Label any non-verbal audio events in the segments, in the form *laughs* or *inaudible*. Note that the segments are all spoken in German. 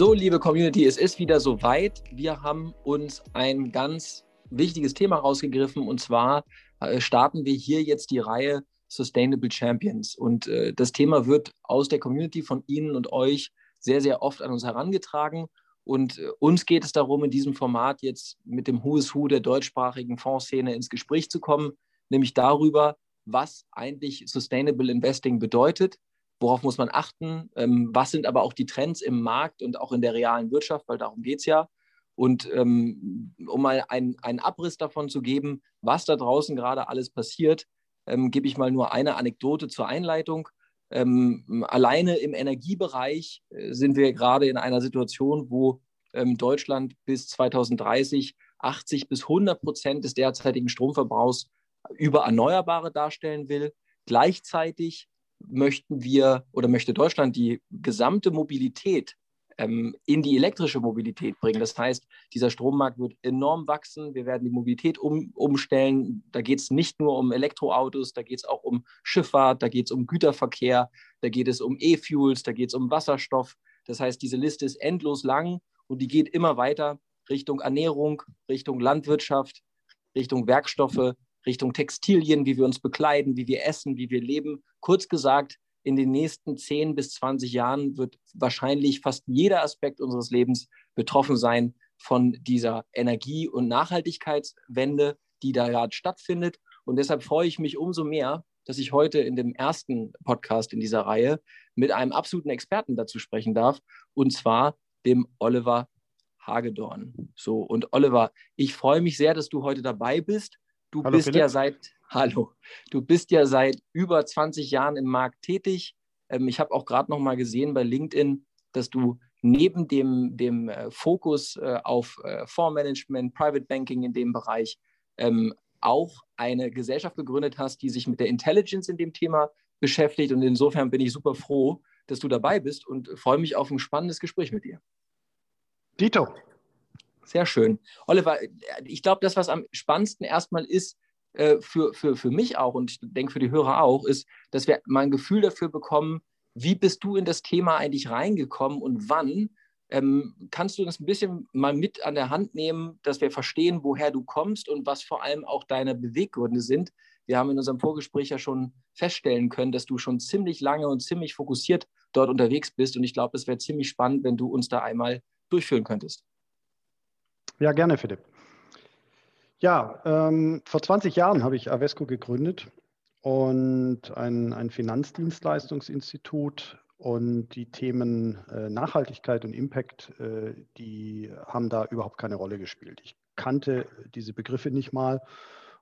So, liebe Community, es ist wieder soweit. Wir haben uns ein ganz wichtiges Thema rausgegriffen und zwar äh, starten wir hier jetzt die Reihe Sustainable Champions. Und äh, das Thema wird aus der Community von Ihnen und euch sehr, sehr oft an uns herangetragen. Und äh, uns geht es darum, in diesem Format jetzt mit dem Who is Who der deutschsprachigen Fondsszene ins Gespräch zu kommen, nämlich darüber, was eigentlich Sustainable Investing bedeutet, worauf muss man achten, ähm, was sind aber auch die Trends im Markt und auch in der realen Wirtschaft, weil darum geht es ja. Und ähm, um mal einen, Abriss davon zu geben, was da draußen gerade alles passiert, ähm, gebe ich mal nur eine Anekdote zur Einleitung. Ähm, alleine im Energiebereich äh, sind wir gerade in einer Situation, wo ähm, Deutschland bis 2030 80 bis 100 Prozent des derzeitigen Stromverbrauchs über Erneuerbare darstellen will. Gleichzeitig möchten wir oder möchte Deutschland die gesamte Mobilität ähm, in die elektrische Mobilität bringen. Das heißt, dieser Strommarkt wird enorm wachsen. Wir werden die Mobilität um, umstellen. Da geht es nicht nur um Elektroautos, da geht es auch um Schifffahrt, da geht es um Güterverkehr, da geht es um E-Fuels, da geht es um Wasserstoff. Das heißt, diese Liste ist endlos lang und die geht immer weiter Richtung Ernährung, Richtung Landwirtschaft, Richtung Werkstoffe, Richtung Textilien, wie wir uns bekleiden, wie wir essen, wie wir leben. Kurz gesagt, in den nächsten 10 bis 20 Jahren wird wahrscheinlich fast jeder Aspekt unseres Lebens betroffen sein von dieser Energie- und Nachhaltigkeitswende, die da gerade stattfindet. Und deshalb freue ich mich umso mehr, dass ich heute in dem ersten Podcast in dieser Reihe mit einem absoluten Experten dazu sprechen darf, und zwar dem Oliver Hagedorn. So, und Oliver, ich freue mich sehr, dass du heute dabei bist. Du Hallo, bist Philipp. ja seit *laughs* Hallo. Du bist ja seit über 20 Jahren im Markt tätig. Ähm, ich habe auch gerade noch mal gesehen bei LinkedIn, dass du neben dem, dem äh, Fokus äh, auf äh, Fondsmanagement, Private Banking in dem Bereich ähm, auch eine Gesellschaft gegründet hast, die sich mit der Intelligence in dem Thema beschäftigt. Und insofern bin ich super froh, dass du dabei bist und freue mich auf ein spannendes Gespräch mit dir. Dito. Sehr schön. Oliver, ich glaube, das, was am spannendsten erstmal ist, äh, für, für, für mich auch und ich denke für die Hörer auch, ist, dass wir mal ein Gefühl dafür bekommen, wie bist du in das Thema eigentlich reingekommen und wann? Ähm, kannst du das ein bisschen mal mit an der Hand nehmen, dass wir verstehen, woher du kommst und was vor allem auch deine Beweggründe sind? Wir haben in unserem Vorgespräch ja schon feststellen können, dass du schon ziemlich lange und ziemlich fokussiert dort unterwegs bist. Und ich glaube, es wäre ziemlich spannend, wenn du uns da einmal durchführen könntest. Ja, gerne, Philipp. Ja, ähm, vor 20 Jahren habe ich Avesco gegründet und ein, ein Finanzdienstleistungsinstitut und die Themen äh, Nachhaltigkeit und Impact, äh, die haben da überhaupt keine Rolle gespielt. Ich kannte diese Begriffe nicht mal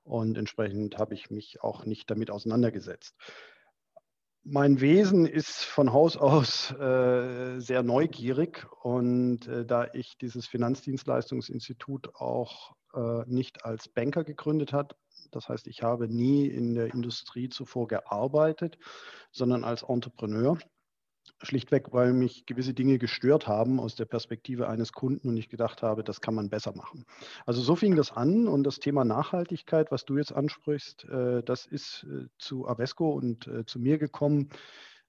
und entsprechend habe ich mich auch nicht damit auseinandergesetzt. Mein Wesen ist von Haus aus äh, sehr neugierig und äh, da ich dieses Finanzdienstleistungsinstitut auch äh, nicht als Banker gegründet hat. Das heißt, ich habe nie in der Industrie zuvor gearbeitet, sondern als Entrepreneur. Schlichtweg, weil mich gewisse Dinge gestört haben aus der Perspektive eines Kunden und ich gedacht habe, das kann man besser machen. Also so fing das an und das Thema Nachhaltigkeit, was du jetzt ansprichst, äh, das ist äh, zu Avesco und zu mir gekommen,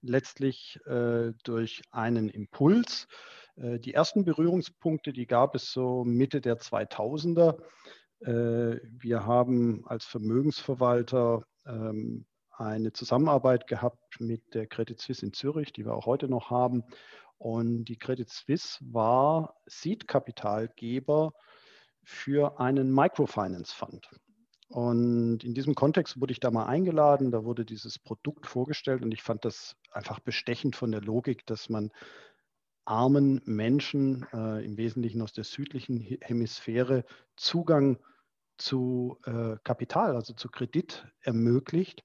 letztlich durch einen Impuls. Äh, die ersten Berührungspunkte, die gab es so Mitte der 2000er. Äh, wir haben als Vermögensverwalter ähm, eine Zusammenarbeit gehabt mit der Credit Suisse in Zürich, die wir auch heute noch haben. Und die Credit Suisse war Seed-Kapitalgeber für einen Microfinance Fund. Und in diesem Kontext wurde ich da mal eingeladen, da wurde dieses Produkt vorgestellt und ich fand das einfach bestechend von der Logik, dass man armen Menschen, äh, im Wesentlichen aus der südlichen Hemisphäre, Zugang zu äh, Kapital, also zu Kredit ermöglicht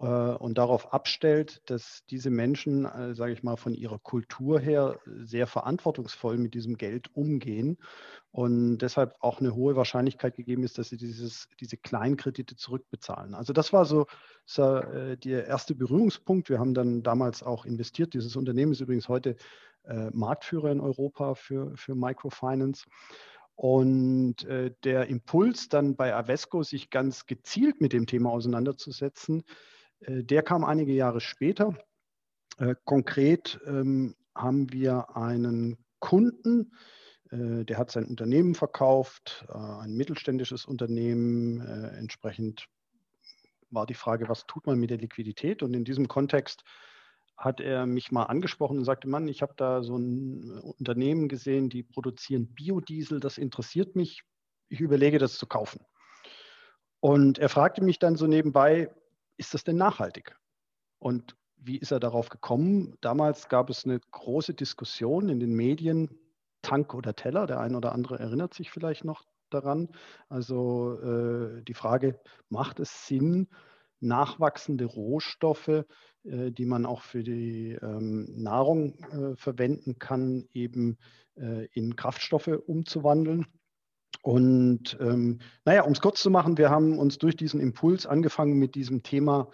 äh, und darauf abstellt, dass diese Menschen, äh, sage ich mal, von ihrer Kultur her sehr verantwortungsvoll mit diesem Geld umgehen und deshalb auch eine hohe Wahrscheinlichkeit gegeben ist, dass sie dieses, diese Kleinkredite zurückbezahlen. Also das war so, so äh, der erste Berührungspunkt. Wir haben dann damals auch investiert. Dieses Unternehmen ist übrigens heute äh, Marktführer in Europa für, für Microfinance. Und der Impuls dann bei Avesco, sich ganz gezielt mit dem Thema auseinanderzusetzen, der kam einige Jahre später. Äh, konkret ähm, haben wir einen Kunden. Äh, der hat sein Unternehmen verkauft, äh, ein mittelständisches Unternehmen. Äh, entsprechend war die Frage, was tut man mit der Liquidität? Und in diesem Kontext hat er mich mal angesprochen und sagte, Mann, ich habe da so ein Unternehmen gesehen, die produzieren Biodiesel, das interessiert mich, ich überlege das zu kaufen. Und er fragte mich dann so nebenbei, ist das denn nachhaltig? Und wie ist er darauf gekommen? Damals gab es eine große Diskussion in den Medien, Tank oder Teller, der eine oder andere erinnert sich vielleicht noch daran. Also äh, die Frage, macht es Sinn, nachwachsende Rohstoffe, äh, die man auch für die ähm, Nahrung äh, verwenden kann, eben äh, in Kraftstoffe umzuwandeln? Und ähm, naja, um es kurz zu machen, wir haben uns durch diesen Impuls angefangen, mit diesem Thema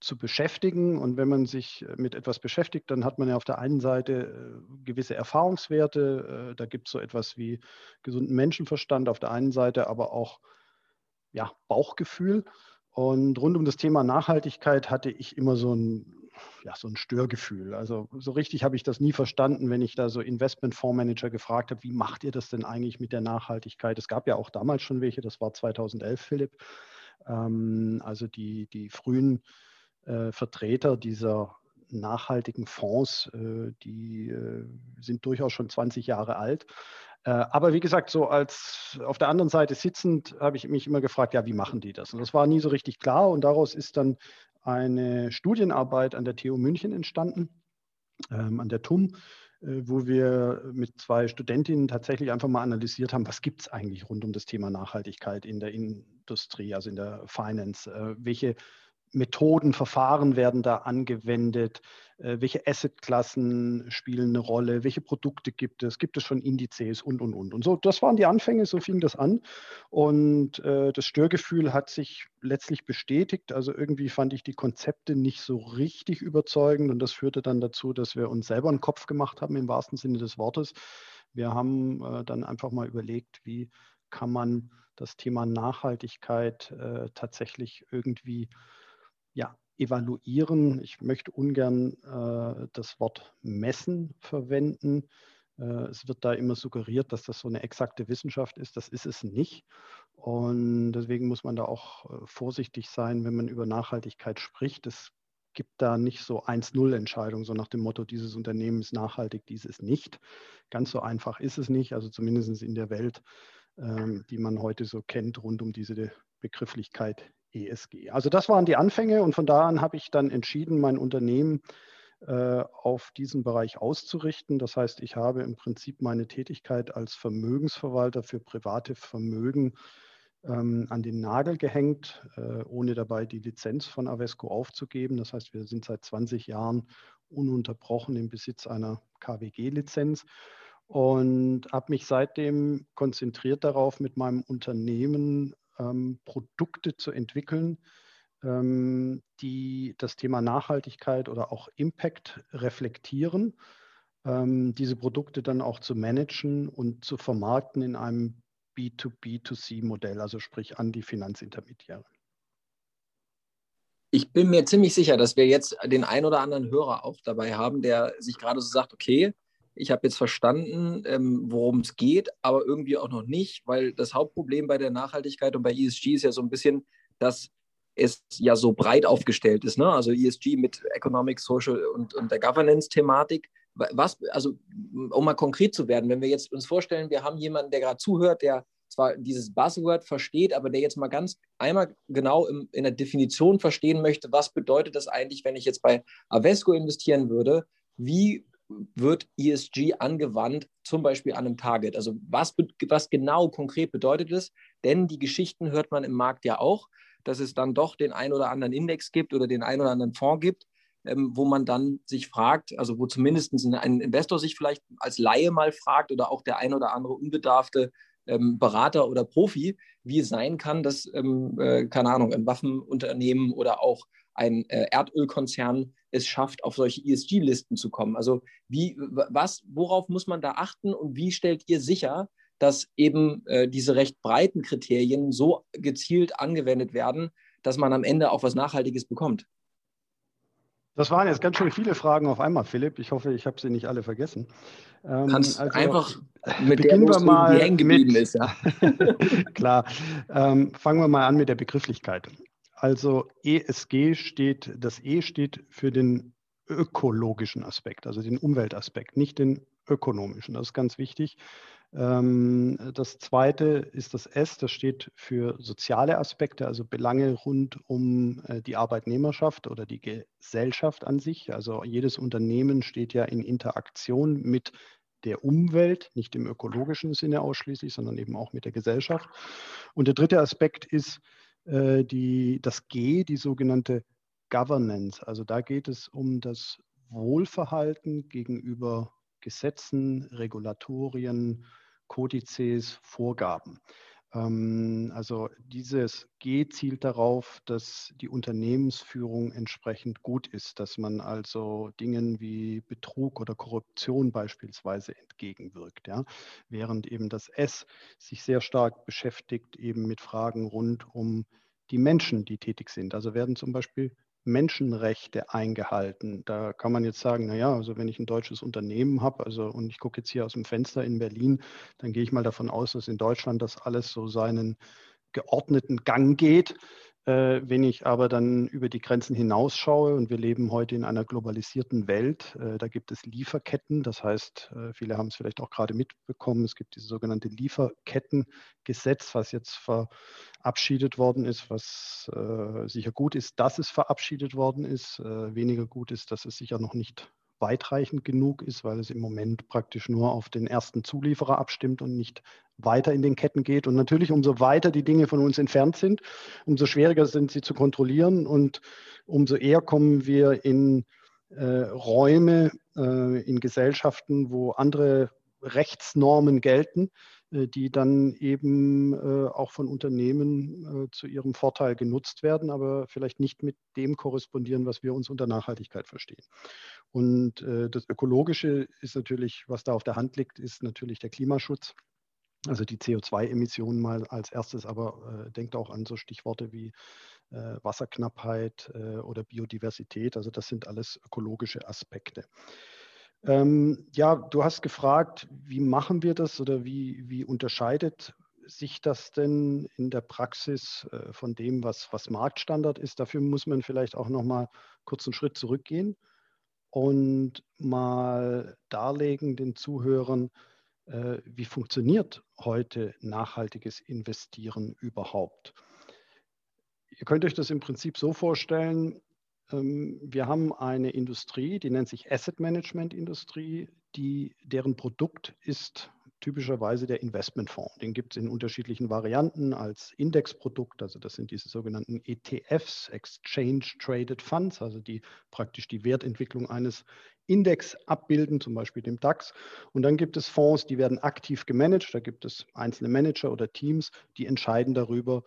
zu beschäftigen. Und wenn man sich äh, mit etwas beschäftigt, dann hat man ja auf der einen Seite äh, gewisse Erfahrungswerte. Äh, da gibt es so etwas wie gesunden Menschenverstand auf der einen Seite, aber auch ja, Bauchgefühl. Und rund um das Thema Nachhaltigkeit hatte ich immer so ein, ja, so ein Störgefühl. Also so richtig habe ich das nie verstanden, wenn ich da so Investmentfondsmanager gefragt habe, wie macht ihr das denn eigentlich mit der Nachhaltigkeit? Es gab ja auch damals schon welche, das war 2011, Philipp. Ähm, also die, die frühen äh, Vertreter dieser nachhaltigen Fonds, äh, die äh, sind durchaus schon 20 Jahre alt. Äh, aber wie gesagt, so als auf der anderen Seite sitzend habe ich mich immer gefragt, ja, wie machen die das? Und das war nie so richtig klar. Und daraus ist dann eine Studienarbeit an der TU München entstanden, ähm, an der TUM, äh, wo wir mit zwei Studentinnen tatsächlich einfach mal analysiert haben, was gibt es eigentlich rund um das Thema Nachhaltigkeit in der Industrie, also in der Finance? Äh, welche Methoden, Verfahren werden da angewendet? Äh, welche Assetklassen spielen eine Rolle? Welche Produkte gibt es? Gibt es schon Indizes und, und, und? Und so, das waren die Anfänge, so fing das an. Und äh, das Störgefühl hat sich letztlich bestätigt. Also irgendwie fand ich die Konzepte nicht so richtig überzeugend. Und das führte dann dazu, dass wir uns selber einen Kopf gemacht haben, im wahrsten Sinne des Wortes. Wir haben äh, dann einfach mal überlegt, wie kann man das Thema Nachhaltigkeit äh, tatsächlich irgendwie ja, evaluieren. Ich möchte ungern äh, das Wort messen verwenden. Äh, es wird da immer suggeriert, dass das so eine exakte Wissenschaft ist. Das ist es nicht. Und deswegen muss man da auch äh, vorsichtig sein, wenn man über Nachhaltigkeit spricht. Es gibt da nicht so 1-0-Entscheidungen, so nach dem Motto, dieses Unternehmen ist nachhaltig, dieses nicht. Ganz so einfach ist es nicht, also zumindest in der Welt, ähm, die man heute so kennt, rund um diese Begrifflichkeit ESG. Also das waren die Anfänge und von da an habe ich dann entschieden, mein Unternehmen äh, auf diesen Bereich auszurichten. Das heißt, ich habe im Prinzip meine Tätigkeit als Vermögensverwalter für private Vermögen ähm, an den Nagel gehängt, äh, ohne dabei die Lizenz von Avesco aufzugeben. Das heißt, wir sind seit 20 Jahren ununterbrochen im Besitz einer KWG-Lizenz und habe mich seitdem konzentriert darauf, mit meinem Unternehmen ähm, Produkte zu entwickeln, ähm, die das Thema Nachhaltigkeit oder auch Impact reflektieren, ähm, diese Produkte dann auch zu managen und zu vermarkten in einem B2B2C-Modell, also sprich an die Finanzintermediäre. Ich bin mir ziemlich sicher, dass wir jetzt den ein oder anderen Hörer auch dabei haben, der sich gerade so sagt, okay, ich habe jetzt verstanden, ähm, worum es geht, aber irgendwie auch noch nicht, weil das Hauptproblem bei der Nachhaltigkeit und bei ESG ist ja so ein bisschen, dass es ja so breit aufgestellt ist. Ne? Also ESG mit Economic, Social und, und der Governance-Thematik. Was, also um mal konkret zu werden, wenn wir jetzt uns vorstellen, wir haben jemanden, der gerade zuhört, der zwar dieses Buzzword versteht, aber der jetzt mal ganz einmal genau im, in der Definition verstehen möchte, was bedeutet das eigentlich, wenn ich jetzt bei Avesco investieren würde? Wie wird ESG angewandt, zum Beispiel an einem Target? Also was, was genau konkret bedeutet es? Denn die Geschichten hört man im Markt ja auch, dass es dann doch den ein oder anderen Index gibt oder den ein oder anderen Fonds gibt, ähm, wo man dann sich fragt, also wo zumindest ein Investor sich vielleicht als Laie mal fragt oder auch der ein oder andere unbedarfte ähm, Berater oder Profi, wie es sein kann, dass, ähm, äh, keine Ahnung, ein Waffenunternehmen oder auch ein äh, Erdölkonzern es schafft, auf solche ESG-Listen zu kommen. Also wie, was, worauf muss man da achten und wie stellt ihr sicher, dass eben äh, diese recht breiten Kriterien so gezielt angewendet werden, dass man am Ende auch was Nachhaltiges bekommt? Das waren jetzt ganz schön viele Fragen auf einmal, Philipp. Ich hoffe, ich habe sie nicht alle vergessen. Ähm, Kannst also, einfach *laughs* mit beginnen der wir mal die hängen geblieben mit, ist. Ja. *laughs* Klar. Ähm, fangen wir mal an mit der Begrifflichkeit. Also ESG steht, das E steht für den ökologischen Aspekt, also den Umweltaspekt, nicht den ökonomischen. Das ist ganz wichtig. Ähm, das zweite ist das S, das steht für soziale Aspekte, also Belange rund um äh, die Arbeitnehmerschaft oder die Gesellschaft an sich. Also jedes Unternehmen steht ja in Interaktion mit der Umwelt, nicht im ökologischen Sinne ausschließlich, sondern eben auch mit der Gesellschaft. Und der dritte Aspekt ist äh, die, das G, die sogenannte Governance. Also da geht es um das Wohlverhalten gegenüber Gesetzen, Regulatorien, Kodizes, Vorgaben. Ähm, also dieses G zielt darauf, dass die Unternehmensführung entsprechend gut ist, dass man also Dingen wie Betrug oder Korruption beispielsweise entgegenwirkt. Ja? Während eben das S sich sehr stark beschäftigt eben mit Fragen rund um die Menschen, die tätig sind. Also werden zum Beispiel Menschenrechte eingehalten. Da kann man jetzt sagen, naja, also wenn ich ein deutsches Unternehmen habe, also und ich gucke jetzt hier aus dem Fenster in Berlin, dann gehe ich mal davon aus, dass in Deutschland das alles so seinen geordneten Gang geht. Äh, wenn ich aber dann über die Grenzen hinausschaue und wir leben heute in einer globalisierten Welt, äh, da gibt es Lieferketten. Das heißt, äh, viele haben es vielleicht auch gerade mitbekommen, es gibt dieses sogenannte Lieferkettengesetz, was jetzt verabschiedet worden ist, was sicher gut ist, dass es verabschiedet worden ist. weniger gut ist, dass es sicher noch nicht weitreichend genug ist, weil es im Moment praktisch nur auf den ersten Zulieferer abstimmt und nicht weiter in den Ketten geht. Und natürlich, umso weiter die Dinge von uns entfernt sind, umso schwieriger sind sie zu kontrollieren und umso eher kommen wir in äh, Räume, äh, in Gesellschaften, wo andere Rechtsnormen gelten, äh, die dann eben äh, auch von Unternehmen äh, zu ihrem Vorteil genutzt werden, aber vielleicht nicht mit dem korrespondieren, was wir uns unter Nachhaltigkeit verstehen. Und das Ökologische ist natürlich, was da auf der Hand liegt, ist natürlich der Klimaschutz. Also die CO2-Emissionen mal als erstes, aber äh, denkt auch an so Stichworte wie äh, Wasserknappheit äh, oder Biodiversität. Also das sind alles ökologische Aspekte. Ähm, ja, du hast gefragt, wie machen wir das oder wie, wie unterscheidet sich das denn in der Praxis äh, von dem, was, was Marktstandard ist? Dafür muss man vielleicht auch noch mal kurz einen Schritt zurückgehen und mal darlegen den Zuhörern, wie funktioniert heute nachhaltiges Investieren überhaupt. Ihr könnt euch das im Prinzip so vorstellen, ähm, wir haben eine Industrie, die nennt sich Asset Management Industrie, die, deren Produkt ist typischerweise der Investmentfonds. Den gibt es in unterschiedlichen Varianten als Indexprodukt. Also das sind diese sogenannten ETFs, Exchange Traded Funds, also die praktisch die Wertentwicklung eines Index abbilden, zum Beispiel dem DAX. Und dann gibt es Fonds, die werden aktiv gemanagt. Da gibt es einzelne Manager oder Teams, die entscheiden darüber,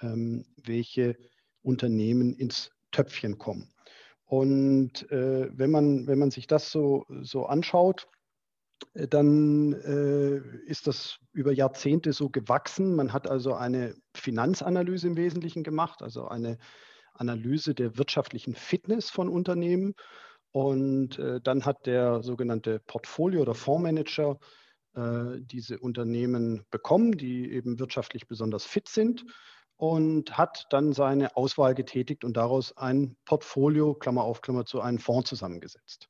ähm, welche Unternehmen ins Töpfchen kommen. Und äh, wenn, man, wenn man sich das so, so anschaut, dann äh, ist das über Jahrzehnte so gewachsen. Man hat also eine Finanzanalyse im Wesentlichen gemacht, also eine Analyse der wirtschaftlichen Fitness von Unternehmen. Und äh, dann hat der sogenannte Portfolio- oder Fondsmanager äh, diese Unternehmen bekommen, die eben wirtschaftlich besonders fit sind und hat dann seine Auswahl getätigt und daraus ein Portfolio, Klammer auf, Klammer zu, einen Fonds zusammengesetzt.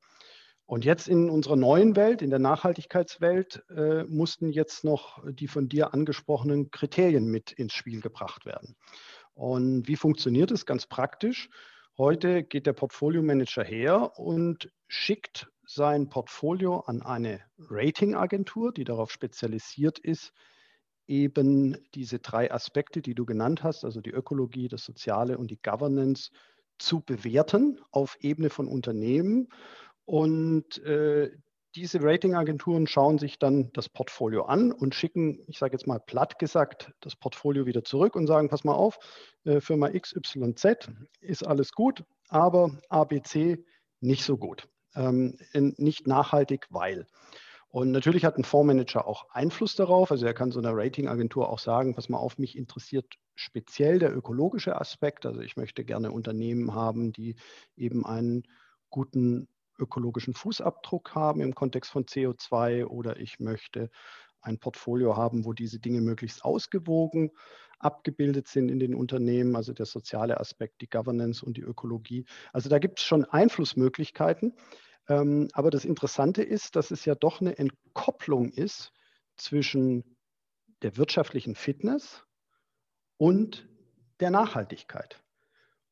Und jetzt in unserer neuen Welt, in der Nachhaltigkeitswelt, äh, mussten jetzt noch die von dir angesprochenen Kriterien mit ins Spiel gebracht werden. Und wie funktioniert es ganz praktisch? Heute geht der Portfolio-Manager her und schickt sein Portfolio an eine Ratingagentur, die darauf spezialisiert ist, eben diese drei Aspekte, die du genannt hast, also die Ökologie, das Soziale und die Governance, zu bewerten auf Ebene von Unternehmen. Und äh, diese Ratingagenturen schauen sich dann das Portfolio an und schicken, ich sage jetzt mal platt gesagt, das Portfolio wieder zurück und sagen, pass mal auf, äh, Firma XYZ ist alles gut, aber ABC nicht so gut. Ähm, nicht nachhaltig, weil. Und natürlich hat ein Fondsmanager auch Einfluss darauf. Also er kann so einer Ratingagentur auch sagen, pass mal auf, mich interessiert speziell der ökologische Aspekt. Also ich möchte gerne Unternehmen haben, die eben einen guten ökologischen Fußabdruck haben im Kontext von CO2 oder ich möchte ein Portfolio haben, wo diese Dinge möglichst ausgewogen abgebildet sind in den Unternehmen, also der soziale Aspekt, die Governance und die Ökologie. Also da gibt es schon Einflussmöglichkeiten. Ähm, aber das Interessante ist, dass es ja doch eine Entkopplung ist zwischen der wirtschaftlichen Fitness und der Nachhaltigkeit.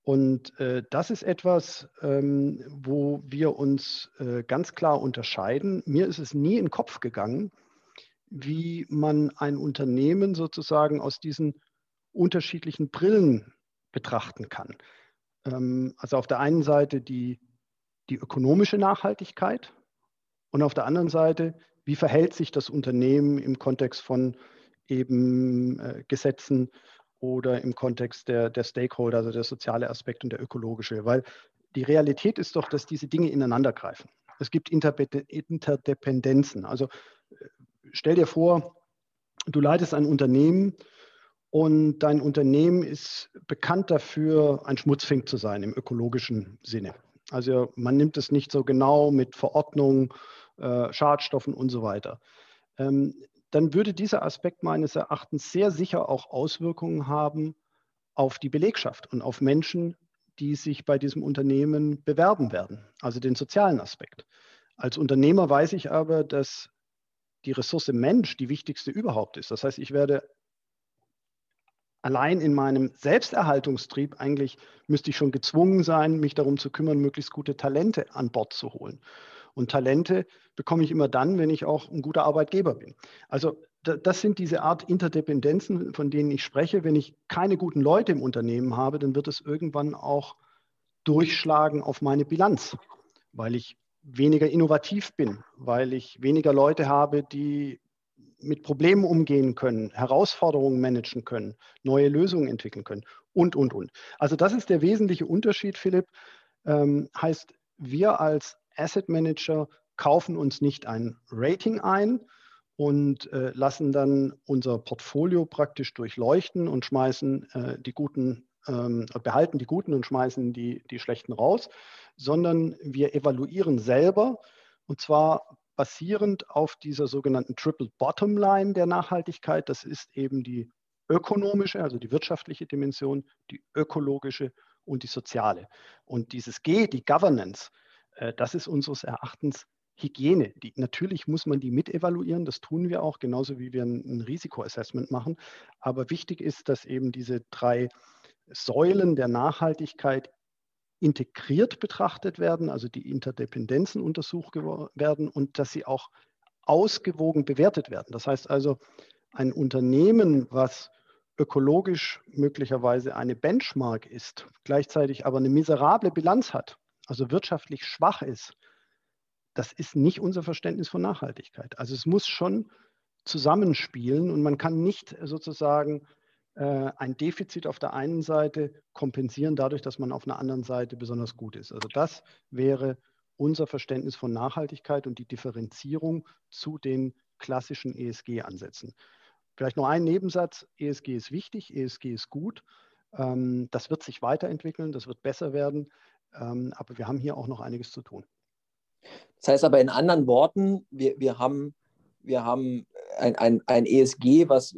Und äh, das ist etwas, ähm, wo wir uns äh, ganz klar unterscheiden. Mir ist es nie in den Kopf gegangen, wie man ein Unternehmen sozusagen aus diesen unterschiedlichen Brillen betrachten kann. Ähm, also auf der einen Seite die, die ökonomische Nachhaltigkeit und auf der anderen Seite, wie verhält sich das Unternehmen im Kontext von eben äh, Gesetzen oder im Kontext der, der Stakeholder, also der soziale Aspekt und der ökologische. Weil die Realität ist doch, dass diese Dinge ineinander greifen. Es gibt Interdependenzen. Also äh, stell dir vor, du leitest ein Unternehmen und dein Unternehmen ist bekannt dafür, ein Schmutzfink zu sein im ökologischen Sinne. Also man nimmt es nicht so genau mit Verordnung, äh, Schadstoffen und so weiter. Ähm, dann würde dieser Aspekt meines Erachtens sehr sicher auch Auswirkungen haben auf die Belegschaft und auf Menschen, die sich bei diesem Unternehmen bewerben werden, also den sozialen Aspekt. Als Unternehmer weiß ich aber, dass die Ressource Mensch die wichtigste überhaupt ist. Das heißt, ich werde allein in meinem Selbsterhaltungstrieb eigentlich müsste ich schon gezwungen sein, mich darum zu kümmern, möglichst gute Talente an Bord zu holen. Und Talente bekomme ich immer dann, wenn ich auch ein guter Arbeitgeber bin. Also das sind diese Art Interdependenzen, von denen ich spreche. Wenn ich keine guten Leute im Unternehmen habe, dann wird es irgendwann auch durchschlagen auf meine Bilanz, weil ich weniger innovativ bin, weil ich weniger Leute habe, die mit Problemen umgehen können, Herausforderungen managen können, neue Lösungen entwickeln können und, und, und. Also das ist der wesentliche Unterschied, Philipp. Ähm, heißt, wir als Asset Manager kaufen uns nicht ein Rating ein und äh, lassen dann unser Portfolio praktisch durchleuchten und schmeißen äh, die guten, ähm, behalten die guten und schmeißen die, die schlechten raus, sondern wir evaluieren selber und zwar basierend auf dieser sogenannten Triple Bottom Line der Nachhaltigkeit. Das ist eben die ökonomische, also die wirtschaftliche Dimension, die ökologische und die soziale. Und dieses G, die Governance, das ist unseres Erachtens Hygiene. Die, natürlich muss man die mit evaluieren, das tun wir auch, genauso wie wir ein, ein Risikoassessment machen. Aber wichtig ist, dass eben diese drei Säulen der Nachhaltigkeit integriert betrachtet werden, also die Interdependenzen untersucht werden und dass sie auch ausgewogen bewertet werden. Das heißt also, ein Unternehmen, was ökologisch möglicherweise eine Benchmark ist, gleichzeitig aber eine miserable Bilanz hat, also wirtschaftlich schwach ist, das ist nicht unser Verständnis von Nachhaltigkeit. Also es muss schon zusammenspielen und man kann nicht sozusagen äh, ein Defizit auf der einen Seite kompensieren dadurch, dass man auf einer anderen Seite besonders gut ist. Also das wäre unser Verständnis von Nachhaltigkeit und die Differenzierung zu den klassischen ESG-Ansätzen. Vielleicht noch ein Nebensatz. ESG ist wichtig, ESG ist gut. Ähm, das wird sich weiterentwickeln, das wird besser werden. Ähm, aber wir haben hier auch noch einiges zu tun. Das heißt aber in anderen Worten, wir, wir haben, wir haben ein, ein, ein ESG, was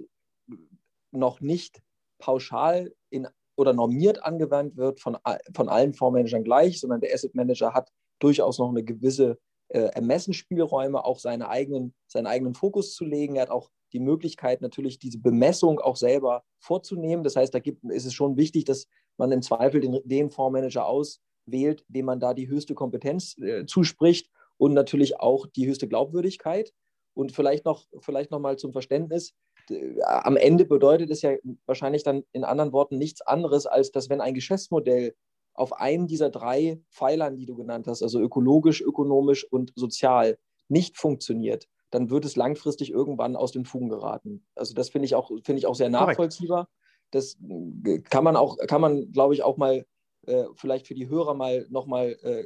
noch nicht pauschal in, oder normiert angewandt wird von, von allen Fondsmanagern gleich, sondern der Asset Manager hat durchaus noch eine gewisse äh, Ermessensspielräume, auch seine eigenen, seinen eigenen Fokus zu legen. Er hat auch die Möglichkeit, natürlich diese Bemessung auch selber vorzunehmen. Das heißt, da gibt, ist es schon wichtig, dass man im Zweifel den, den Fondsmanager aus, wählt, dem man da die höchste Kompetenz äh, zuspricht und natürlich auch die höchste Glaubwürdigkeit. Und vielleicht noch, vielleicht noch mal zum Verständnis. Am Ende bedeutet es ja wahrscheinlich dann in anderen Worten nichts anderes, als dass wenn ein Geschäftsmodell auf einem dieser drei Pfeilern, die du genannt hast, also ökologisch, ökonomisch und sozial, nicht funktioniert, dann wird es langfristig irgendwann aus den Fugen geraten. Also das finde ich auch, finde ich auch sehr nachvollziehbar. Das äh, kann man auch, kann man, glaube ich, auch mal äh, vielleicht für die Hörer mal nochmal äh,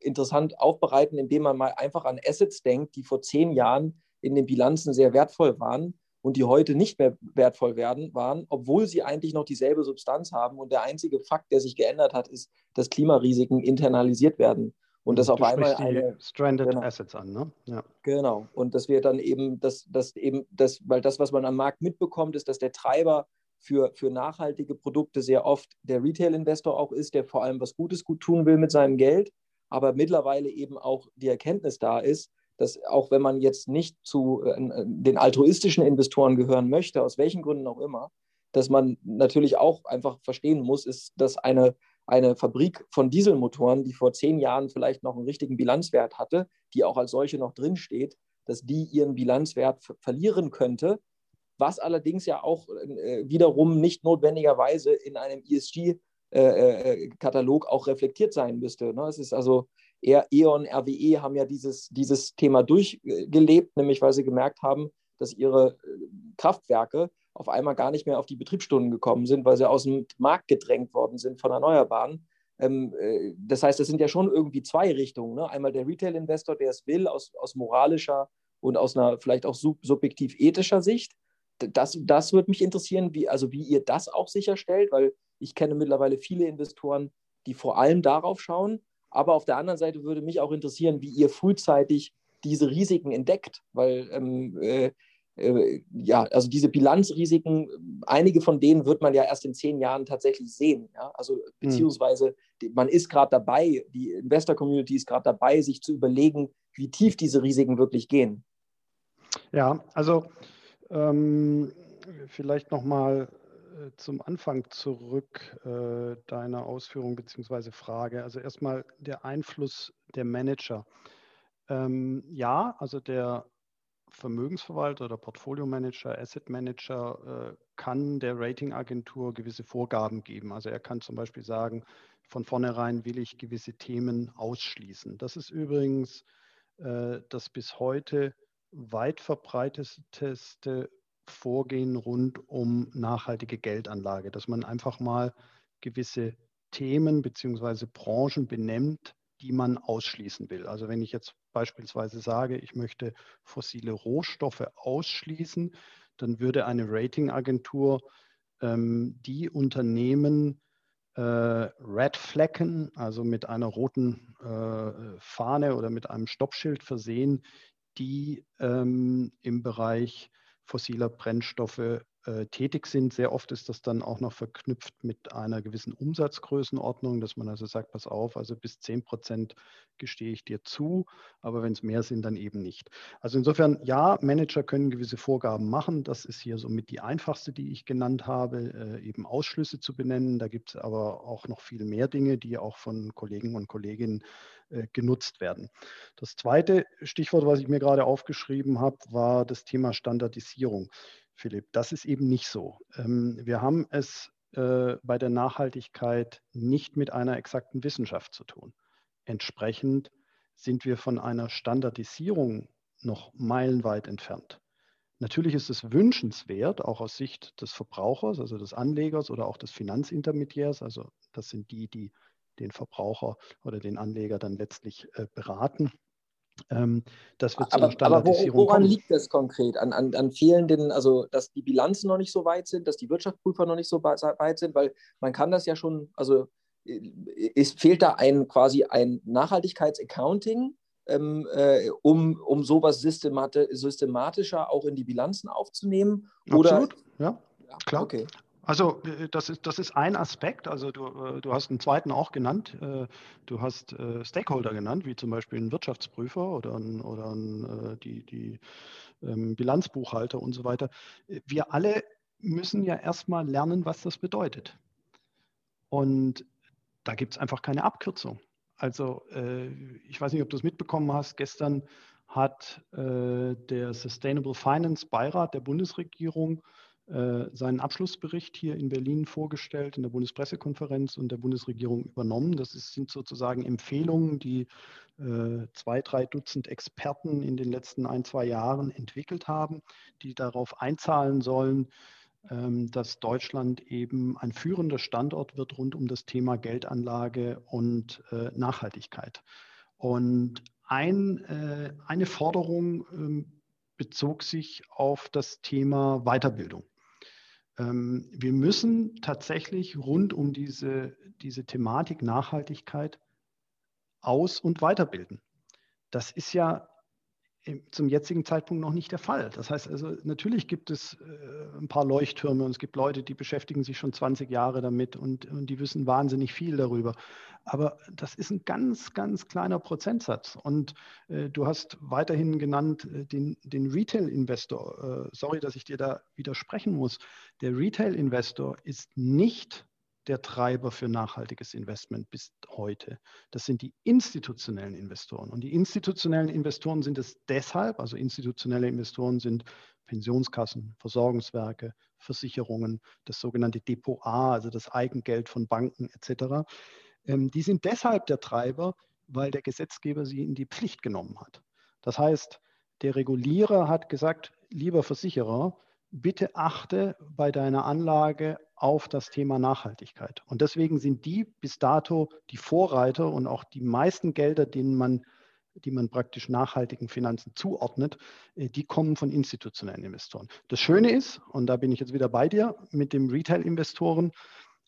interessant aufbereiten, indem man mal einfach an Assets denkt, die vor zehn Jahren in den Bilanzen sehr wertvoll waren und die heute nicht mehr wertvoll werden, waren, obwohl sie eigentlich noch dieselbe Substanz haben. Und der einzige Fakt, der sich geändert hat, ist, dass Klimarisiken internalisiert werden. Und das auf einmal die eine, Stranded genau. Assets an, ne? Ja. Genau. Und das wird dann eben, das, das eben, das, weil das, was man am Markt mitbekommt, ist, dass der Treiber für, für nachhaltige Produkte sehr oft der Retail-Investor auch ist, der vor allem was Gutes gut tun will mit seinem Geld, aber mittlerweile eben auch die Erkenntnis da ist, dass auch wenn man jetzt nicht zu äh, äh, den altruistischen Investoren gehören möchte, aus welchen Gründen auch immer, dass man natürlich auch einfach verstehen muss, ist, dass eine, eine Fabrik von Dieselmotoren, die vor zehn Jahren vielleicht noch einen richtigen Bilanzwert hatte, die auch als solche noch drinsteht, dass die ihren Bilanzwert verlieren könnte, was allerdings ja auch äh, wiederum nicht notwendigerweise in einem ESG-Katalog äh, äh, auch reflektiert sein müsste. Ne? Es ist also eher E.ON, RWE haben ja dieses, dieses Thema durchgelebt, nämlich weil sie gemerkt haben, dass ihre Kraftwerke auf einmal gar nicht mehr auf die Betriebsstunden gekommen sind, weil sie aus dem Markt gedrängt worden sind von Erneuerbaren. Ähm, das heißt, es sind ja schon irgendwie zwei Richtungen. Ne? Einmal der Retail-Investor, der es will, aus, aus moralischer und aus einer vielleicht auch sub subjektiv ethischer Sicht das, das würde mich interessieren, wie, also wie ihr das auch sicherstellt, weil ich kenne mittlerweile viele Investoren, die vor allem darauf schauen. Aber auf der anderen Seite würde mich auch interessieren, wie ihr frühzeitig diese Risiken entdeckt, weil ähm, äh, äh, ja, also diese Bilanzrisiken, einige von denen wird man ja erst in zehn Jahren tatsächlich sehen. Ja? Also hm. beziehungsweise man ist gerade dabei, die Investor-Community ist gerade dabei, sich zu überlegen, wie tief diese Risiken wirklich gehen. Ja, also ähm, vielleicht nochmal äh, zum Anfang zurück äh, deiner Ausführung bzw. Frage. Also erstmal der Einfluss der Manager. Ähm, ja, also der Vermögensverwalter oder Portfolio-Manager, Asset-Manager äh, kann der Ratingagentur gewisse Vorgaben geben. Also er kann zum Beispiel sagen, von vornherein will ich gewisse Themen ausschließen. Das ist übrigens äh, das bis heute weit verbreiteteste Vorgehen rund um nachhaltige Geldanlage, dass man einfach mal gewisse Themen bzw. Branchen benennt, die man ausschließen will. Also wenn ich jetzt beispielsweise sage, ich möchte fossile Rohstoffe ausschließen, dann würde eine Ratingagentur ähm, die Unternehmen äh, red flaggen, also mit einer roten äh, Fahne oder mit einem Stoppschild versehen, die ähm, im Bereich fossiler Brennstoffe äh, tätig sind. Sehr oft ist das dann auch noch verknüpft mit einer gewissen Umsatzgrößenordnung, dass man also sagt, pass auf, also bis 10 Prozent gestehe ich dir zu, aber wenn es mehr sind, dann eben nicht. Also insofern, ja, Manager können gewisse Vorgaben machen. Das ist hier somit die einfachste, die ich genannt habe, äh, eben Ausschlüsse zu benennen. Da gibt es aber auch noch viel mehr Dinge, die auch von Kollegen und Kolleginnen äh, genutzt werden. Das zweite Stichwort, was ich mir gerade aufgeschrieben habe, war das Thema Standardisierung. Philipp, das ist eben nicht so. Ähm, wir haben es äh, bei der Nachhaltigkeit nicht mit einer exakten Wissenschaft zu tun. Entsprechend sind wir von einer Standardisierung noch meilenweit entfernt. Natürlich ist es wünschenswert, auch aus Sicht des Verbrauchers, also des Anlegers oder auch des Finanzintermediärs, also das sind die, die den Verbraucher oder den Anleger dann letztlich äh, beraten. Ähm, das wird Standardisierung aber woran kommen. liegt das konkret? An, an, an fehlenden, also dass die Bilanzen noch nicht so weit sind, dass die Wirtschaftsprüfer noch nicht so weit sind, weil man kann das ja schon, also es fehlt da ein quasi ein Nachhaltigkeitsaccounting, ähm, äh, um, um sowas systemati systematischer auch in die Bilanzen aufzunehmen? Absolut, ja, klar. Okay. Also äh, das ist, das ist ein Aspekt. Also du, äh, du hast einen zweiten auch genannt. Äh, du hast Stakeholder genannt, wie zum Beispiel einen Wirtschaftsprüfer oder, ein, oder ein, die, die ähm, Bilanzbuchhalter und so weiter. Wir alle müssen ja erstmal lernen, was das bedeutet. Und da gibt es einfach keine Abkürzung. Also ich weiß nicht, ob du es mitbekommen hast. Gestern hat der Sustainable Finance Beirat der Bundesregierung seinen Abschlussbericht hier in Berlin vorgestellt, in der Bundespressekonferenz und der Bundesregierung übernommen. Das ist, sind sozusagen Empfehlungen, die äh, zwei, drei Dutzend Experten in den letzten ein, zwei Jahren entwickelt haben, die darauf einzahlen sollen, ähm, dass Deutschland eben ein führender Standort wird rund um das Thema Geldanlage und äh, Nachhaltigkeit. Und ein, äh, eine Forderung ähm, bezog sich auf das Thema Weiterbildung. Ähm, wir müssen tatsächlich rund um diese, diese Thematik Nachhaltigkeit aus- und weiterbilden. Das ist ja zum jetzigen Zeitpunkt noch nicht der Fall. Das heißt also, natürlich gibt es äh, ein paar Leuchttürme und es gibt Leute, die beschäftigen sich schon 20 Jahre damit und, und die wissen wahnsinnig viel darüber. Aber das ist ein ganz, ganz kleiner Prozentsatz. Und äh, du hast weiterhin genannt äh, den, den Retail-Investor. Äh, sorry, dass ich dir da widersprechen muss. Der Retail-Investor ist nicht der Treiber für nachhaltiges Investment bis heute. Das sind die institutionellen Investoren. Und die institutionellen Investoren sind es deshalb, also institutionelle Investoren sind Pensionskassen, Versorgungswerke, Versicherungen, das sogenannte Depot A, also das Eigengeld von Banken etc. Ähm, die sind deshalb der Treiber, weil der Gesetzgeber sie in die Pflicht genommen hat. Das heißt, der Regulierer hat gesagt, lieber Versicherer, bitte achte bei deiner Anlage auf das Thema Nachhaltigkeit. Und deswegen sind die bis dato die Vorreiter und auch die meisten Gelder, denen man, die man praktisch nachhaltigen Finanzen zuordnet, äh, die kommen von institutionellen Investoren. Das Schöne ist, und da bin ich jetzt wieder bei dir, mit dem Retail-Investoren,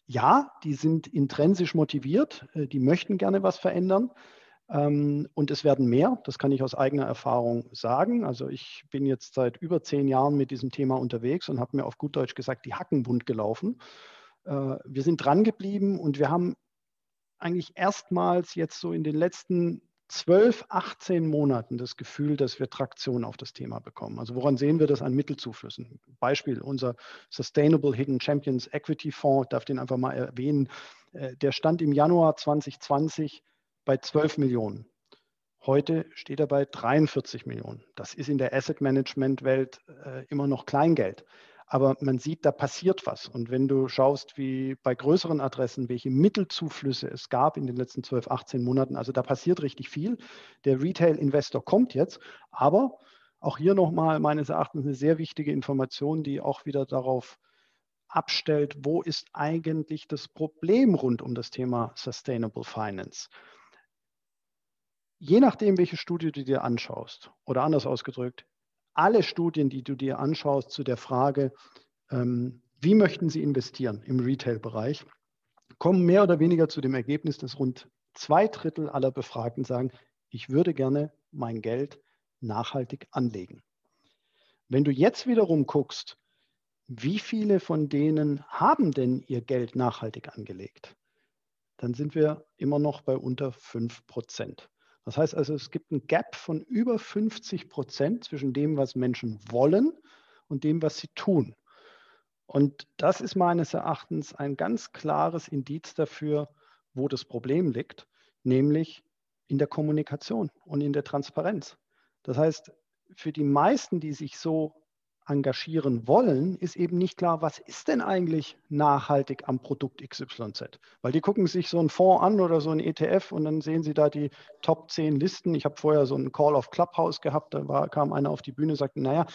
ja, die sind intrinsisch motiviert, äh, die möchten gerne was verändern. Ähm, und es werden mehr, das kann ich aus eigener Erfahrung sagen. Also ich bin jetzt seit über zehn Jahren mit diesem Thema unterwegs und habe mir auf gut Deutsch gesagt, die Hacken bunt gelaufen. Äh, wir sind dran geblieben und wir haben eigentlich erstmals jetzt so in den letzten 12, 18 Monaten das Gefühl, dass wir Traktion auf das Thema bekommen. Also woran sehen wir das an Mittelzuflüssen? Beispiel, unser Sustainable Hidden Champions Equity Fonds, darf den einfach mal erwähnen, äh, der stand im Januar 2020 bei 12 Millionen. Heute steht er bei 43 Millionen. Das ist in der Asset Management Welt äh, immer noch Kleingeld. Aber man sieht, da passiert was. Und wenn du schaust, wie bei größeren Adressen, welche Mittelzuflüsse es gab in den letzten 12, 18 Monaten, also da passiert richtig viel. Der Retail-Investor kommt jetzt, aber auch hier nochmal meines Erachtens eine sehr wichtige Information, die auch wieder darauf abstellt, wo ist eigentlich das Problem rund um das Thema Sustainable Finance je nachdem, welche Studie du dir anschaust, oder anders ausgedrückt, alle Studien, die du dir anschaust zu der Frage, ähm, wie möchten sie investieren im Retail-Bereich, kommen mehr oder weniger zu dem Ergebnis, dass rund zwei Drittel aller Befragten sagen, ich würde gerne mein Geld nachhaltig anlegen. Wenn du jetzt wiederum guckst, wie viele von denen haben denn ihr Geld nachhaltig angelegt, dann sind wir immer noch bei unter 5 Prozent. Das heißt also, es gibt ein Gap von über 50 Prozent zwischen dem, was Menschen wollen und dem, was sie tun. Und das ist meines Erachtens ein ganz klares Indiz dafür, wo das Problem liegt, nämlich in der Kommunikation und in der Transparenz. Das heißt, für die meisten, die sich so engagieren wollen, ist eben nicht klar, was ist denn eigentlich nachhaltig am Produkt XYZ? Weil die gucken sich so einen Fonds an oder so einen ETF und dann sehen sie da die Top 10 Listen. Ich habe vorher so einen Call of Clubhouse gehabt, da war, kam einer auf die Bühne und sagte, naja,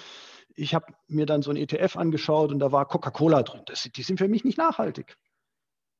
ich habe mir dann so einen ETF angeschaut und da war Coca-Cola drin. Das, die sind für mich nicht nachhaltig.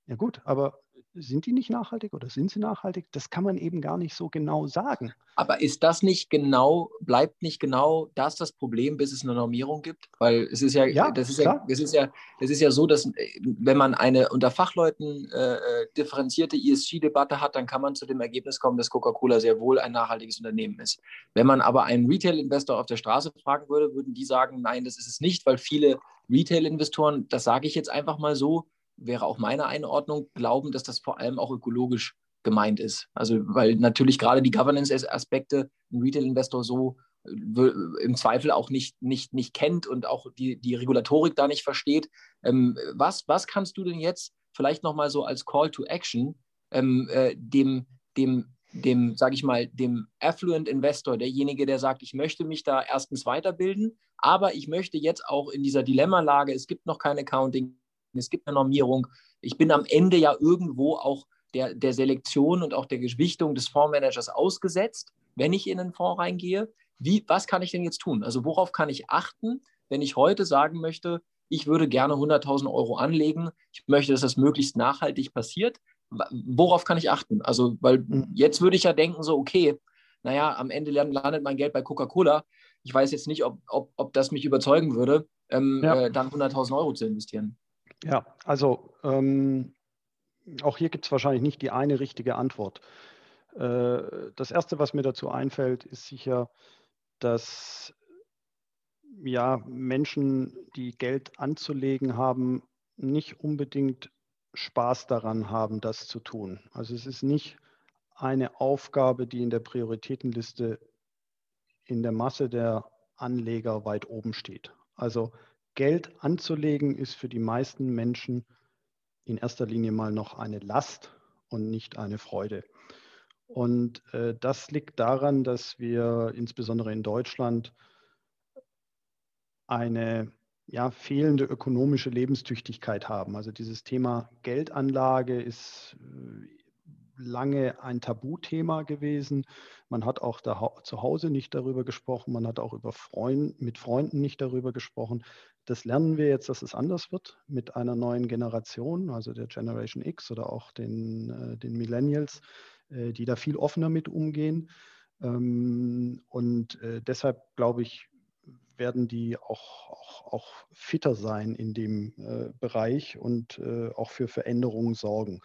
Ja gut, aber sind die nicht nachhaltig oder sind sie nachhaltig? Das kann man eben gar nicht so genau sagen. Aber ist das nicht genau, bleibt nicht genau das das Problem, bis es eine Normierung gibt? Weil es ist ja, ja das ist ja, es ist ja, es ist ja so, dass wenn man eine unter Fachleuten äh, äh differenzierte ESG-Debatte hat, dann kann man zu dem Ergebnis kommen, dass Coca-Cola sehr wohl ein nachhaltiges Unternehmen ist. Wenn man aber einen Retail-Investor auf der Straße fragen würde, würden die sagen, nein, das ist es nicht, weil viele Retail-Investoren, das sage ich jetzt einfach mal so, wäre auch meine Einordnung, glauben, dass das vor allem auch ökologisch gemeint ist. Also weil natürlich gerade die Governance-Aspekte ein Retail-Investor so äh, im Zweifel auch nicht, nicht, nicht kennt und auch die, die Regulatorik da nicht versteht. Ähm, was, was kannst du denn jetzt vielleicht nochmal so als Call to Action ähm, äh, dem, dem, dem, sage ich mal, dem Affluent Investor, derjenige, der sagt, ich möchte mich da erstens weiterbilden, aber ich möchte jetzt auch in dieser Dilemmalage, es gibt noch kein Accounting, es gibt eine Normierung. Ich bin am Ende ja irgendwo auch der, der Selektion und auch der Gewichtung des Fondsmanagers ausgesetzt, wenn ich in einen Fonds reingehe. Wie, was kann ich denn jetzt tun? Also worauf kann ich achten, wenn ich heute sagen möchte, ich würde gerne 100.000 Euro anlegen, ich möchte, dass das möglichst nachhaltig passiert. Worauf kann ich achten? Also, weil jetzt würde ich ja denken, so, okay, naja, am Ende landet mein Geld bei Coca-Cola. Ich weiß jetzt nicht, ob, ob, ob das mich überzeugen würde, ähm, ja. äh, dann 100.000 Euro zu investieren. Ja, also ähm, auch hier gibt es wahrscheinlich nicht die eine richtige Antwort. Äh, das Erste, was mir dazu einfällt, ist sicher, dass ja, Menschen, die Geld anzulegen haben, nicht unbedingt Spaß daran haben, das zu tun. Also es ist nicht eine Aufgabe, die in der Prioritätenliste in der Masse der Anleger weit oben steht. Also Geld anzulegen ist für die meisten Menschen in erster Linie mal noch eine Last und nicht eine Freude. Und äh, das liegt daran, dass wir insbesondere in Deutschland eine ja, fehlende ökonomische Lebenstüchtigkeit haben. Also dieses Thema Geldanlage ist äh, lange ein Tabuthema gewesen. Man hat auch da, zu Hause nicht darüber gesprochen, man hat auch über Freund, mit Freunden nicht darüber gesprochen. Das lernen wir jetzt, dass es anders wird mit einer neuen Generation, also der Generation X oder auch den, äh, den Millennials, äh, die da viel offener mit umgehen. Ähm, und äh, deshalb glaube ich, werden die auch, auch, auch fitter sein in dem äh, Bereich und äh, auch für Veränderungen sorgen.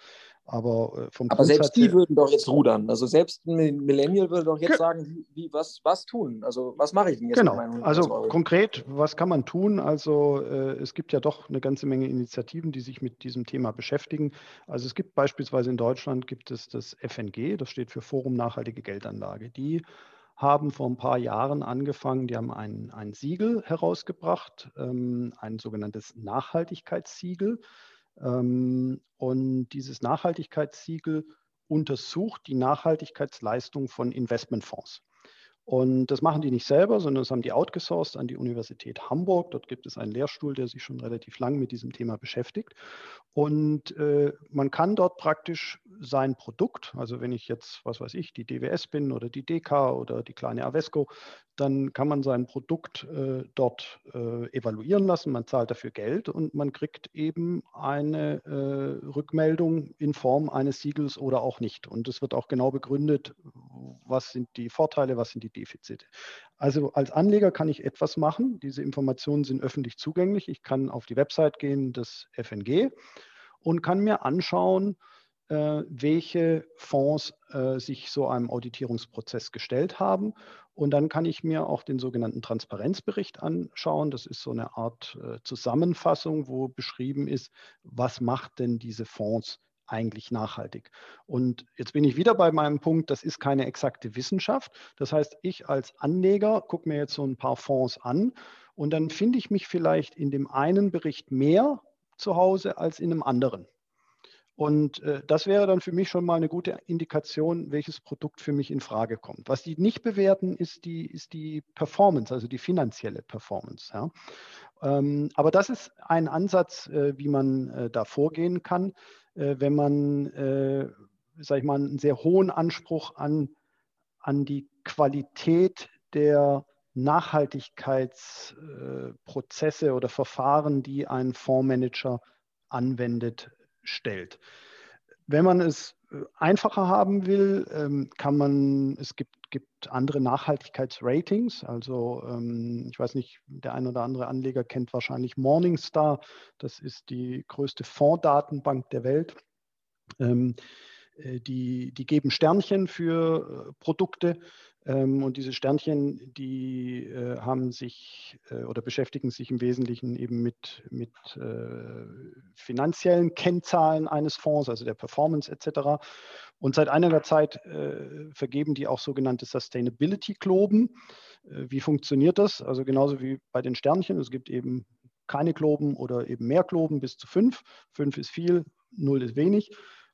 Aber, äh, vom Aber selbst die würden doch jetzt rudern. Also selbst ein Millennial würde doch jetzt sagen, wie, was, was tun? Also was mache ich denn jetzt? Genau. Also konkret, was kann man tun? Also äh, es gibt ja doch eine ganze Menge Initiativen, die sich mit diesem Thema beschäftigen. Also es gibt beispielsweise in Deutschland gibt es das FNG, das steht für Forum Nachhaltige Geldanlage. Die haben vor ein paar Jahren angefangen, die haben ein, ein Siegel herausgebracht, ähm, ein sogenanntes Nachhaltigkeitssiegel. Ähm, und dieses Nachhaltigkeitssiegel untersucht die Nachhaltigkeitsleistung von Investmentfonds. Und das machen die nicht selber, sondern das haben die outgesourced an die Universität Hamburg. Dort gibt es einen Lehrstuhl, der sich schon relativ lang mit diesem Thema beschäftigt. Und äh, man kann dort praktisch sein Produkt, also wenn ich jetzt, was weiß ich, die DWS bin oder die DK oder die kleine Avesco, dann kann man sein Produkt äh, dort äh, evaluieren lassen. Man zahlt dafür Geld und man kriegt eben eine äh, Rückmeldung in Form eines Siegels oder auch nicht. Und es wird auch genau begründet, was sind die Vorteile, was sind die Defizite. Also als Anleger kann ich etwas machen. Diese Informationen sind öffentlich zugänglich. Ich kann auf die Website gehen des FNG und kann mir anschauen, äh, welche Fonds äh, sich so einem Auditierungsprozess gestellt haben. Und dann kann ich mir auch den sogenannten Transparenzbericht anschauen. Das ist so eine Art äh, Zusammenfassung, wo beschrieben ist, was macht denn diese Fonds eigentlich nachhaltig. Und jetzt bin ich wieder bei meinem Punkt, das ist keine exakte Wissenschaft. Das heißt, ich als Anleger gucke mir jetzt so ein paar Fonds an und dann finde ich mich vielleicht in dem einen Bericht mehr zu Hause als in einem anderen. Und äh, das wäre dann für mich schon mal eine gute Indikation, welches Produkt für mich in Frage kommt. Was die nicht bewerten, ist die, ist die Performance, also die finanzielle Performance. Ja. Ähm, aber das ist ein Ansatz, äh, wie man äh, da vorgehen kann, wenn man, äh, sag ich mal, einen sehr hohen Anspruch an, an die Qualität der Nachhaltigkeitsprozesse oder Verfahren, die ein Fondsmanager anwendet, stellt. Wenn man es äh, einfacher haben will, ähm, kann man, es gibt, gibt andere Nachhaltigkeitsratings. Also ähm, ich weiß nicht, der ein oder andere Anleger kennt wahrscheinlich Morningstar. Das ist die größte Fondsdatenbank der Welt. Ähm, äh, die, die geben Sternchen für äh, Produkte und diese Sternchen, die äh, haben sich äh, oder beschäftigen sich im Wesentlichen eben mit, mit äh, finanziellen Kennzahlen eines Fonds, also der Performance etc. Und seit einiger Zeit äh, vergeben die auch sogenannte Sustainability-Globen. Äh, wie funktioniert das? Also genauso wie bei den Sternchen. Es gibt eben keine Globen oder eben mehr Globen bis zu fünf. Fünf ist viel, null ist wenig.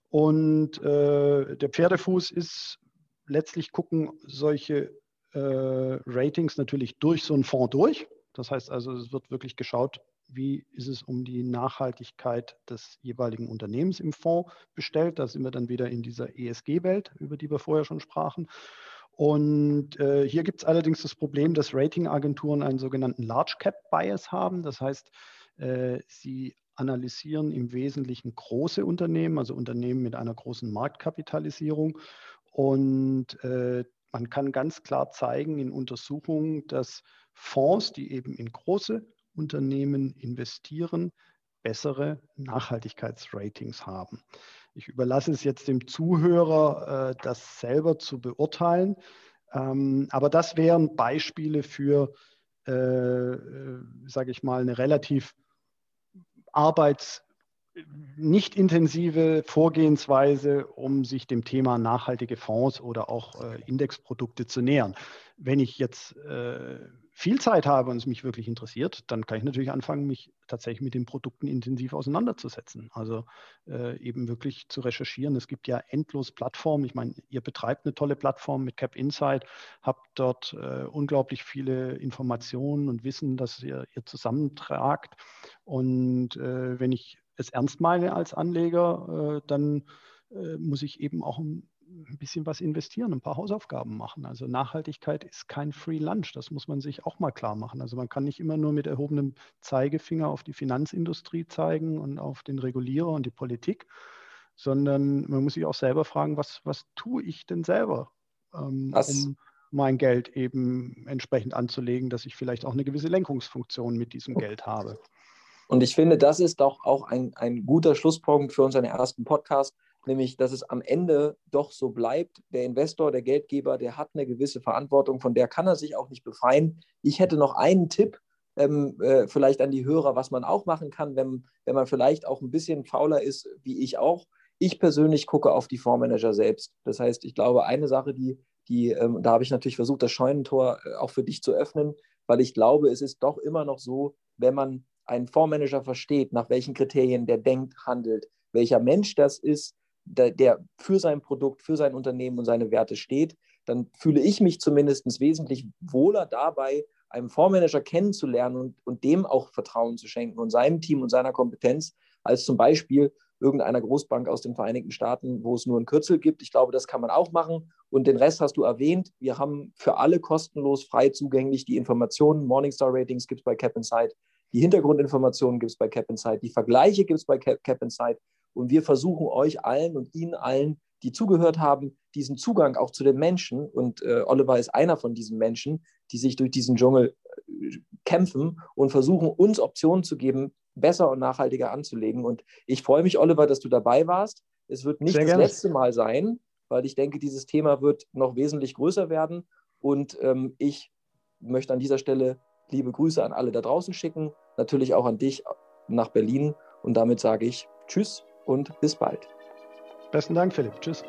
Und äh, der Pferdefuß ist letztlich gucken solche äh, Ratings natürlich durch so einen Fonds durch. Das heißt also, es wird wirklich geschaut, wie ist es um die Nachhaltigkeit des jeweiligen Unternehmens im Fonds bestellt. Da sind wir dann wieder in dieser ESG-Welt, über die wir vorher schon sprachen. Und äh, hier gibt es allerdings das Problem, dass Ratingagenturen einen sogenannten Large Cap Bias haben. Das heißt, äh, sie analysieren im Wesentlichen große Unternehmen, also Unternehmen mit einer großen Marktkapitalisierung und äh, man kann ganz klar zeigen in Untersuchungen, dass Fonds, die eben in große Unternehmen investieren, bessere Nachhaltigkeitsratings haben. Ich überlasse es jetzt dem Zuhörer, äh, das selber zu beurteilen. Ähm, aber das wären Beispiele für, äh, äh sage ich mal, eine relativ arbeits- nicht intensive Vorgehensweise, um sich dem Thema nachhaltige Fonds oder auch äh, Indexprodukte zu nähern. Wenn ich jetzt äh, viel Zeit habe und es mich wirklich interessiert, dann kann ich natürlich anfangen, mich tatsächlich mit den Produkten intensiv auseinanderzusetzen. Also äh, eben wirklich zu recherchieren. Es gibt ja endlos Plattformen. Ich meine, ihr betreibt eine tolle Plattform mit Cap Insight, habt dort äh, unglaublich viele Informationen und Wissen, das ihr, ihr zusammentragt. Und äh, wenn ich es ernst meine als Anleger, äh, dann äh, muss ich eben auch ein, bisschen was investieren, ein paar Hausaufgaben machen. Also Nachhaltigkeit ist kein Free Lunch, das muss man sich auch mal klar machen. Also man kann nicht immer nur mit erhobenem Zeigefinger auf die Finanzindustrie zeigen und auf den Regulierer und die Politik, sondern man muss sich auch selber fragen, was, was tue ich denn selber, ähm, um mein Geld eben entsprechend anzulegen, dass ich vielleicht auch eine gewisse Lenkungsfunktion mit diesem Geld habe. Und ich finde, das ist doch auch ein, ein guter Schlusspunkt für unseren ersten Podcast, nämlich, dass es am Ende doch so bleibt. Der Investor, der Geldgeber, der hat eine gewisse Verantwortung, von der kann er sich auch nicht befreien. Ich hätte noch einen Tipp, ähm, äh, vielleicht an die Hörer, was man auch machen kann, wenn, wenn man vielleicht auch ein bisschen fauler ist, wie ich auch. Ich persönlich gucke auf die Fondsmanager selbst. Das heißt, ich glaube, eine Sache, die, die ähm, da habe ich natürlich versucht, das Scheunentor äh, auch für dich zu öffnen, weil ich glaube, es ist doch immer noch so, wenn man ein Fondsmanager versteht, nach welchen Kriterien der denkt, handelt, welcher Mensch das ist, der, der, für sein Produkt, für sein Unternehmen und seine Werte steht, dann fühle ich mich zumindest wesentlich wohler dabei, einen Fondsmanager kennenzulernen und, und dem auch Vertrauen zu schenken und seinem Team und seiner Kompetenz, als zum Beispiel irgendeiner Großbank aus den Vereinigten Staaten, wo es nur ein Kürzel gibt. Ich glaube, das kann man auch machen. Und den Rest hast du erwähnt. Wir haben für alle kostenlos frei zugänglich die Informationen. Morningstar Ratings gibt es bei Cap Insight. Die Hintergrundinformationen gibt es bei Cap Insight, die Vergleiche gibt es bei Cap, Cap Insight und wir versuchen euch allen und Ihnen allen, die zugehört haben, diesen Zugang auch zu den Menschen und äh, Oliver ist einer von diesen Menschen, die sich durch diesen Dschungel äh, kämpfen und versuchen, uns Optionen zu geben, besser und nachhaltiger anzulegen. Und ich freue mich, Oliver, dass du dabei warst. Es wird nicht Sehr das gerne. letzte Mal sein, weil ich denke, dieses Thema wird noch wesentlich größer werden. Und ähm, ich möchte an dieser Stelle liebe Grüße an alle da draußen schicken, natürlich auch an dich nach Berlin. Und damit sage ich Tschüss und bis bald. Besten Dank, Philipp. Tschüss.